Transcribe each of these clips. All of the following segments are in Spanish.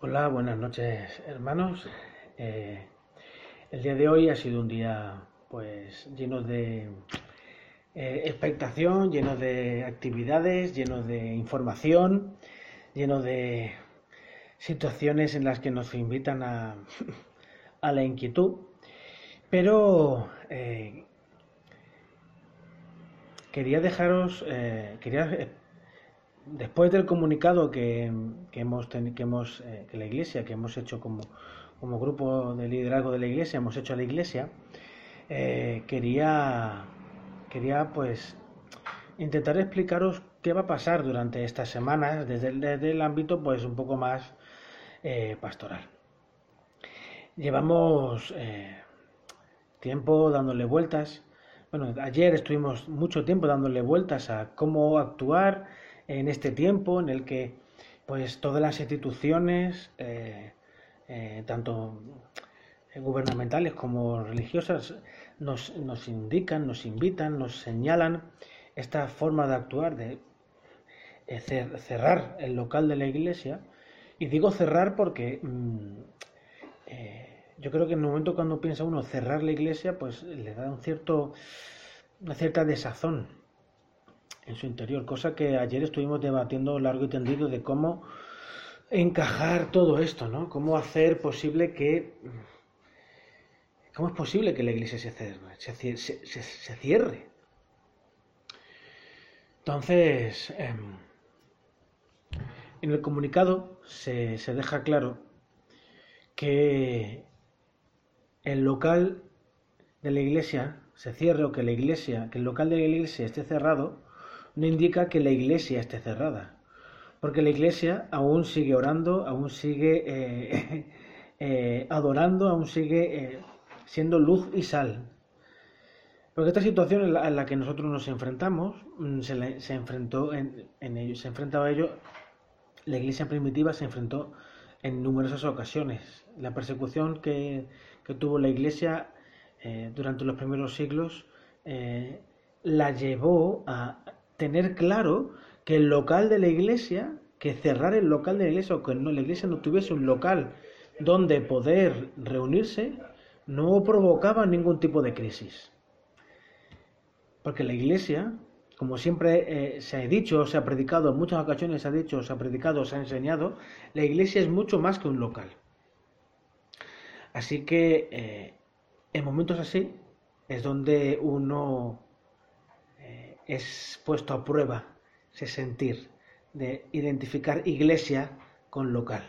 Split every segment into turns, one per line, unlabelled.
Hola, buenas noches hermanos. Eh, el día de hoy ha sido un día pues lleno de eh, expectación, lleno de actividades, lleno de información, lleno de situaciones en las que nos invitan a, a la inquietud. Pero eh, quería dejaros, quería después del comunicado que, hemos, que, hemos eh, que la Iglesia, que hemos hecho como, como grupo de liderazgo de la Iglesia, hemos hecho a la Iglesia, eh, quería, quería pues intentar explicaros qué va a pasar durante estas semanas desde desde el ámbito pues un poco más eh, pastoral. Llevamos tiempo dándole vueltas. Bueno, ayer estuvimos mucho tiempo dándole vueltas a cómo actuar en este tiempo en el que pues todas las instituciones, eh, eh, tanto gubernamentales como religiosas, nos, nos, indican, nos invitan, nos señalan esta forma de actuar, de eh, cerrar el local de la iglesia. Y digo cerrar porque mm, yo creo que en el momento cuando piensa uno cerrar la iglesia, pues le da un cierto, una cierta desazón en su interior, cosa que ayer estuvimos debatiendo largo y tendido de cómo encajar todo esto, ¿no? Cómo hacer posible que... ¿Cómo es posible que la iglesia se cierre? Se, cierre? Entonces, em, en el comunicado se, se deja claro que el local de la iglesia se cierre o que la iglesia, que el local de la iglesia esté cerrado, no indica que la iglesia esté cerrada, porque la iglesia aún sigue orando, aún sigue eh, eh, adorando, aún sigue eh, siendo luz y sal. Porque esta situación en la, que nosotros nos enfrentamos, mm, se, enfrentó en, se enfrentaba a ello, la iglesia primitiva se enfrentó en numerosas ocasiones. La persecución que, tuvo la iglesia durante los primeros siglos la llevó a tener claro que el local de la iglesia, que cerrar el local de la iglesia o que no, la iglesia no tuviese un local donde poder reunirse, no provocaba ningún tipo de crisis. Porque la iglesia, como siempre eh, se ha dicho, se ha predicado, en muchas ocasiones se ha dicho, se ha predicado, se ha enseñado, la iglesia es mucho más que un local. Así que eh, en momentos así es donde uno es puesto a prueba ese sentir de identificar iglesia con local.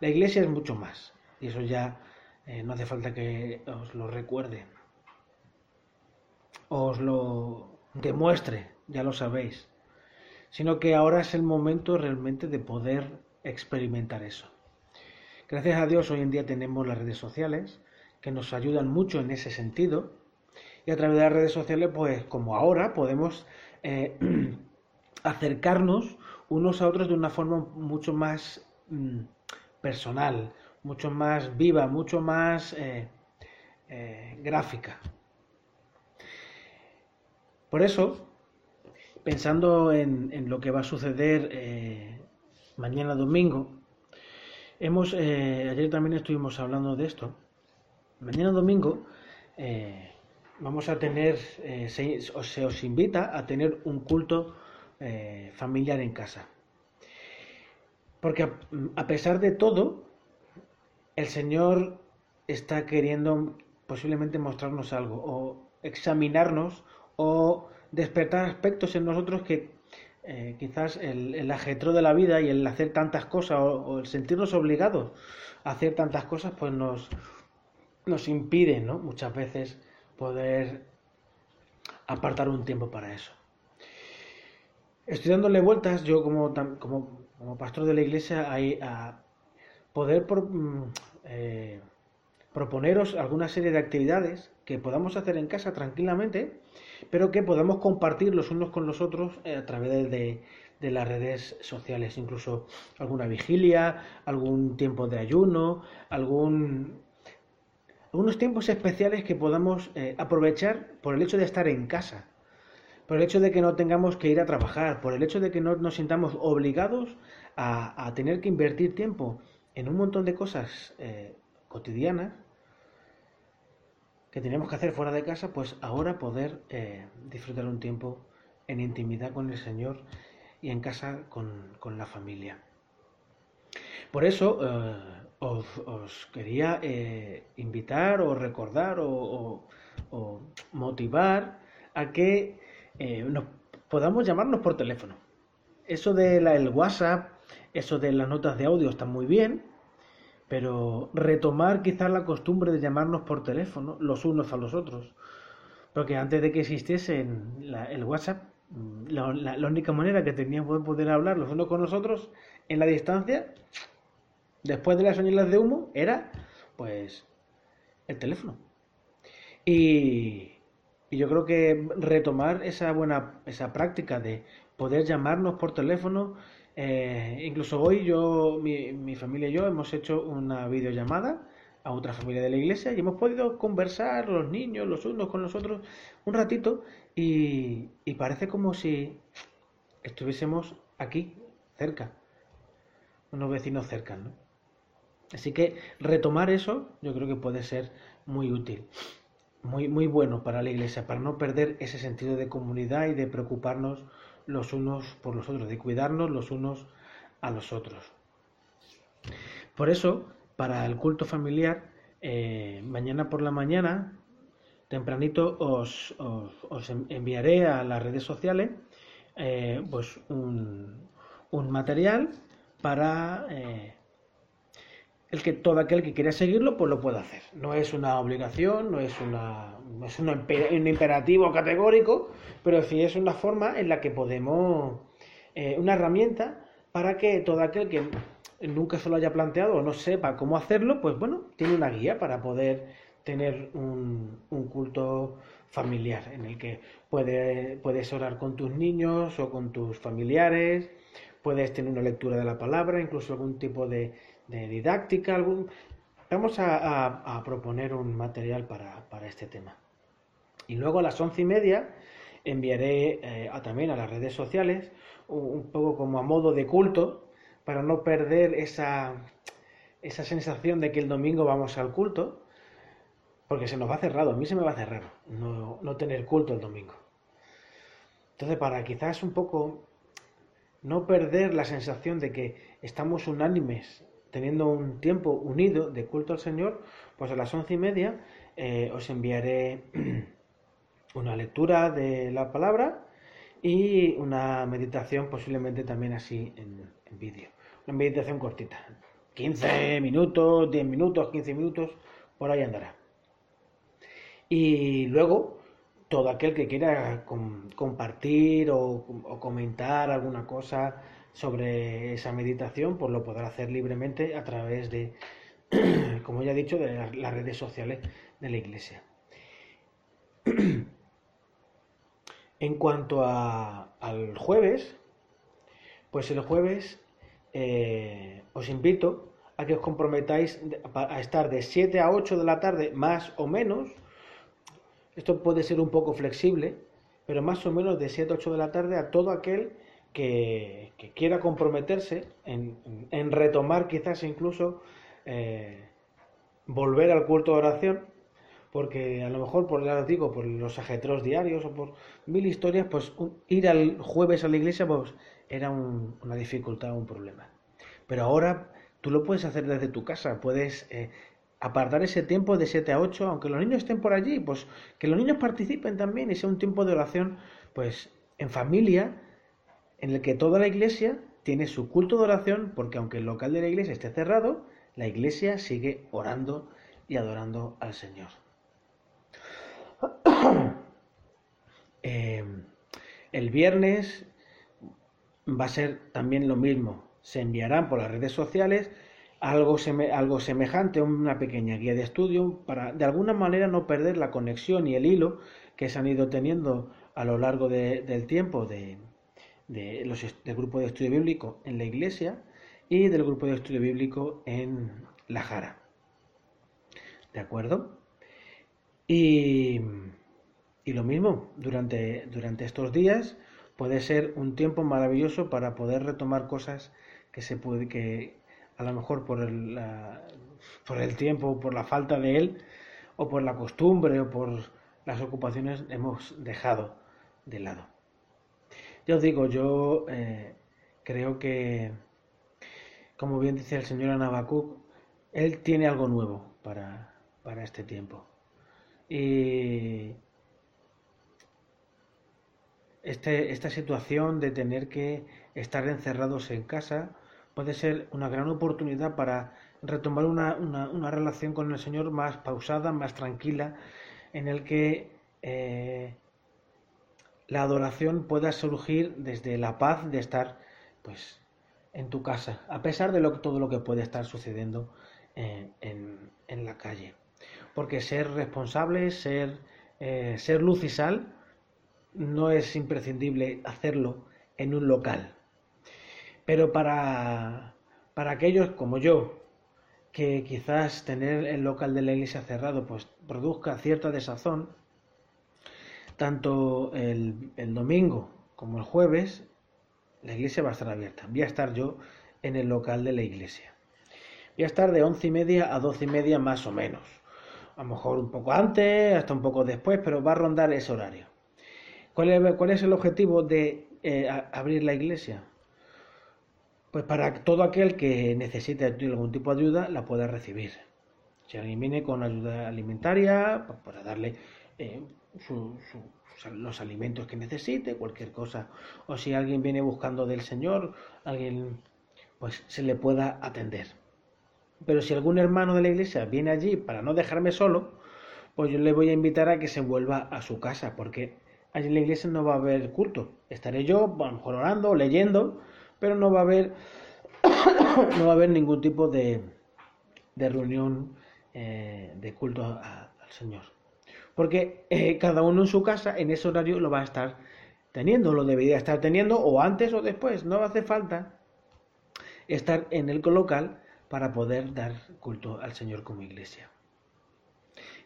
La iglesia es mucho más, y eso ya eh, no hace falta que os lo recuerde, os lo demuestre, ya lo sabéis, sino que ahora es el momento realmente de poder experimentar eso. Gracias a Dios hoy en día tenemos las redes sociales que nos ayudan mucho en ese sentido y a través de las redes sociales, pues como ahora, podemos eh, acercarnos unos a otros de una forma mucho más mm, personal, mucho más viva, mucho más eh, eh, gráfica. Por eso, pensando en, en, lo que va a suceder mañana domingo, hemos, ayer también estuvimos hablando de esto, mañana domingo vamos a tener, eh, se, os invita a tener un culto eh, familiar en casa. Porque a, pesar de todo, el Señor está queriendo posiblemente mostrarnos algo, o examinarnos, o despertar aspectos en nosotros que eh, quizás el, el, ajetro de la vida y el hacer tantas cosas, o, el sentirnos obligados a hacer tantas cosas, pues nos, nos impide, ¿no? Muchas veces poder apartar un tiempo para eso. Estoy dándole vueltas, yo como, como, pastor de la iglesia, a poder mm, eh, proponeros alguna serie de actividades que podamos hacer en casa tranquilamente, pero que podamos compartir los unos con los otros eh, a través de, de las redes sociales, incluso alguna vigilia, algún tiempo de ayuno, algún unos tiempos especiales que podamos eh, aprovechar por el hecho de estar en casa, por el hecho de que no tengamos que ir a trabajar, por el hecho de que no nos sintamos obligados a, tener que invertir tiempo en un montón de cosas eh, cotidianas que tenemos que hacer fuera de casa, pues ahora poder eh, disfrutar un tiempo en intimidad con el Señor y en casa con, la familia. Por eso os, quería invitar o recordar o, motivar a que nos podamos llamarnos por teléfono. Eso del WhatsApp, eso de las notas de audio está muy bien, pero retomar quizás la costumbre de llamarnos por teléfono los unos a los otros. Porque antes de que existiese el WhatsApp, la, única manera que teníamos de poder hablar los unos con los otros en la distancia, después de las señales de humo, era pues el teléfono. Y, y yo creo que retomar esa buena esa práctica de poder llamarnos por teléfono eh, incluso hoy yo, mi, familia y yo hemos hecho una videollamada a otra familia de la iglesia y hemos podido conversar los niños, los unos con los otros, un ratito y, parece como si estuviésemos aquí, cerca, unos vecinos cerca, ¿no? Así que retomar eso yo creo que puede ser muy útil, muy, muy bueno para la iglesia, para no perder ese sentido de comunidad y de preocuparnos los unos por los otros, de cuidarnos los unos a los otros. Por eso, para el culto familiar, eh, mañana por la mañana, tempranito, os, enviaré a las redes sociales eh, pues un, material para eh, el que todo aquel que quiera seguirlo pues lo pueda hacer. No es una obligación, no es, una, es un, imperativo categórico, pero sí es una forma en la que podemos, eh, una herramienta para que todo aquel que nunca se lo haya planteado o no sepa cómo hacerlo, pues bueno, tiene una guía para poder tener un, culto familiar en el que puedes orar con tus niños o con tus familiares, puedes tener una lectura de la palabra, incluso algún tipo de, de didáctica, algún... vamos a, proponer un material para, este tema. Y luego a las once y media enviaré eh, también a las redes sociales un, poco como a modo de culto para no perder esa, esa sensación de que el domingo vamos al culto, porque se nos va cerrado, a mí se me va a cerrar no, no tener culto el domingo. Entonces, para quizás un poco no perder la sensación de que estamos unánimes teniendo un tiempo unido de culto al Señor, pues a las once y media eh, os enviaré una lectura de la palabra y una meditación posiblemente también así en, vídeo. Una meditación cortita. 15 minutos, 10 minutos, 15 minutos, por ahí andará. Y luego, todo aquel que quiera compartir o comentar alguna cosa sobre esa meditación, pues lo podrá hacer libremente a través de, como ya he dicho, de las redes sociales de la iglesia. En cuanto al jueves, pues el jueves eh, os invito a que os comprometáis a estar de 7 a 8 de la tarde, más o menos. Esto puede ser un poco flexible, pero más o menos de 7 a 8 de la tarde a todo aquel que, quiera comprometerse en, retomar quizás incluso eh, volver al culto de oración, porque a lo mejor, por ya os digo, por los ajetros diarios o por mil historias, pues ir al jueves a la iglesia pues era una dificultad, un problema. Pero ahora tú lo puedes hacer desde tu casa, puedes eh, apartar ese tiempo de 7 a 8, aunque los niños estén por allí, pues que los niños participen también y sea un tiempo de oración, pues en familia, en el que toda la iglesia tiene su culto de oración, porque aunque el local de la iglesia esté cerrado, la iglesia sigue orando y adorando al Señor. Eh, el viernes va a ser también lo mismo. Se enviarán por las redes sociales algo, algo semejante, una pequeña guía de estudio, para de alguna manera no perder la conexión y el hilo que se han ido teniendo a lo largo del tiempo de, de los, del grupo de estudio bíblico en la iglesia y del grupo de estudio bíblico en la Jara. ¿De acuerdo? Y, y lo mismo, durante, durante estos días puede ser un tiempo maravilloso para poder retomar cosas que, se puede, que a lo mejor por el, por el tiempo, por la falta de él, o por la costumbre, o por las ocupaciones, hemos dejado de lado. Yo os digo, yo eh, creo que, como bien dice el señor Anabacuc, él tiene algo nuevo para, para este tiempo. Y este, esta situación de tener que estar encerrados en casa puede ser una gran oportunidad para retomar una, una, relación con el Señor más pausada, más tranquila, en el que eh, la adoración pueda surgir desde la paz de estar pues en tu casa, a pesar de todo lo que puede estar sucediendo en, la calle. Porque ser responsable, ser, eh, ser luz y sal, no es imprescindible hacerlo en un local. Pero para, para aquellos como yo, que quizás tener el local de la iglesia cerrado pues produzca cierta desazón, tanto el, domingo como el jueves la iglesia va a estar abierta. Voy a estar yo en el local de la iglesia. Voy a estar de once y media a doce y media más o menos. A lo mejor un poco antes, hasta un poco después, pero va a rondar ese horario. ¿Cuál es, cuál es el objetivo de eh, abrir la iglesia? Pues para todo aquel que necesite algún tipo de ayuda la pueda recibir. Si alguien viene con ayuda alimentaria, pues para darle eh, los alimentos que necesite, cualquier cosa. O si alguien viene buscando del Señor, alguien pues se le pueda atender. Pero si algún hermano de la iglesia viene allí para no dejarme solo, pues yo le voy a invitar a que se vuelva a su casa, porque allí en la iglesia no va a haber culto. Estaré yo, a lo mejor orando, leyendo, pero no va a haber, no va a haber ningún tipo de, de reunión eh, de culto al Señor. Porque eh, cada uno en su casa, en ese horario, lo va a estar teniendo, lo debería estar teniendo, o antes o después. No hace falta estar en el local para poder dar culto al Señor como iglesia.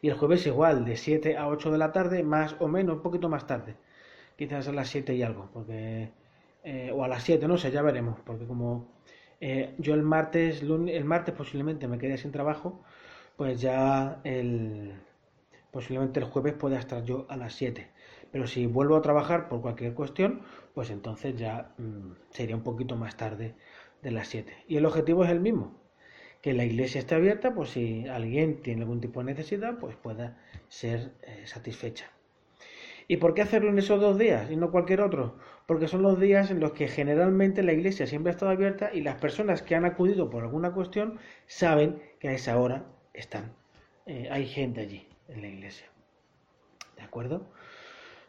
Y el jueves igual, de 7 a 8 de la tarde, más o menos, un poquito más tarde. Quizás a las 7 y algo, porque eh, o a las 7, no sé, ya veremos, porque como eh, yo el martes, el martes posiblemente me quedé sin trabajo, pues ya el, posiblemente el jueves pueda estar yo a las 7. Pero si vuelvo a trabajar por cualquier cuestión, pues entonces ya mm, sería un poquito más tarde de las 7. Y el objetivo es el mismo, que la iglesia esté abierta, pues si alguien tiene algún tipo de necesidad, pues pueda ser eh, satisfecha. ¿Y por qué hacerlo en esos dos días y no cualquier otro? Porque son los días en los que generalmente la iglesia siempre ha estado abierta y las personas que han acudido por alguna cuestión saben que a esa hora están, eh, hay gente allí en la iglesia. ¿De acuerdo?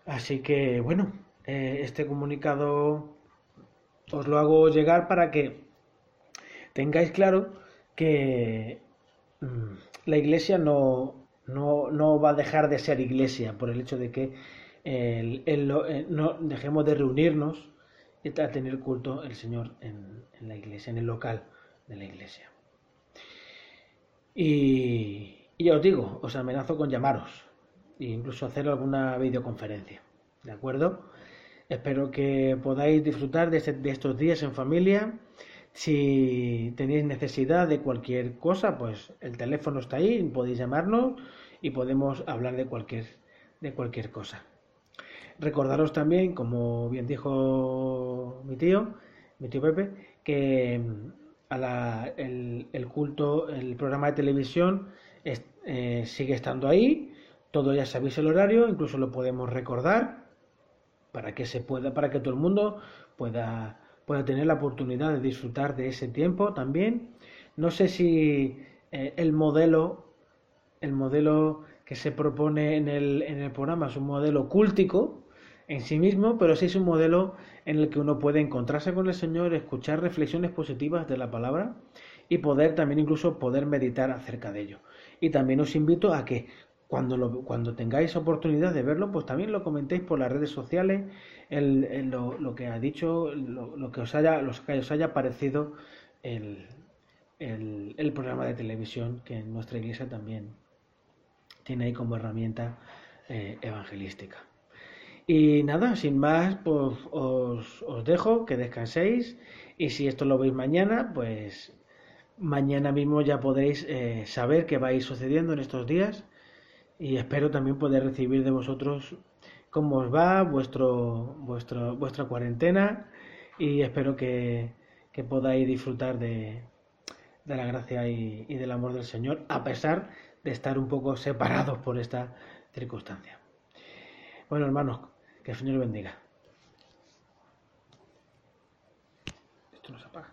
Así que, bueno, eh, este comunicado os lo hago llegar para que tengáis claro que mm, la iglesia no, no, no, va a dejar de ser iglesia por el hecho de que eh, no dejemos de reunirnos y a tener culto el Señor en, la iglesia, en el local de la iglesia. Y, ya os digo, os amenazo con llamaros e incluso hacer alguna videoconferencia. ¿De acuerdo? Espero que podáis disfrutar de, este, de estos días en familia. Si tenéis necesidad de cualquier cosa, pues el teléfono está ahí, podéis llamarnos y podemos hablar de cualquier, de cualquier cosa. Recordaros también, como bien dijo mi tío, mi tío Pepe, que mm, el, culto, el programa de televisión eh, sigue estando ahí. Todo ya sabéis el horario, incluso lo podemos recordar para que se pueda, para que todo el mundo pueda, pueda tener la oportunidad de disfrutar de ese tiempo también. No sé si eh, el modelo, el modelo que se propone en el, en el programa es un modelo cúltico, en sí mismo, pero sí es un modelo en el que uno puede encontrarse con el Señor, escuchar reflexiones positivas de la palabra y poder también incluso poder meditar acerca de ello. Y también os invito a que cuando, lo, cuando tengáis oportunidad de verlo, pues también lo comentéis por las redes sociales, el, lo, que ha dicho, lo, que os haya, los que os haya parecido el, el, programa de televisión que en nuestra iglesia también tiene ahí como herramienta eh, evangelística. Y nada, sin más, pues os, os, dejo, que descanséis. Y si esto lo veis mañana, pues mañana mismo ya podréis eh, saber qué va a ir sucediendo en estos días y espero también poder recibir de vosotros cómo os va vuestro, vuestro, vuestra cuarentena y espero que, que podáis disfrutar de, de la gracia y, y, del amor del Señor a pesar de estar un poco separados por esta circunstancia. Bueno, hermanos, que el Señor bendiga. Esto nos apaga.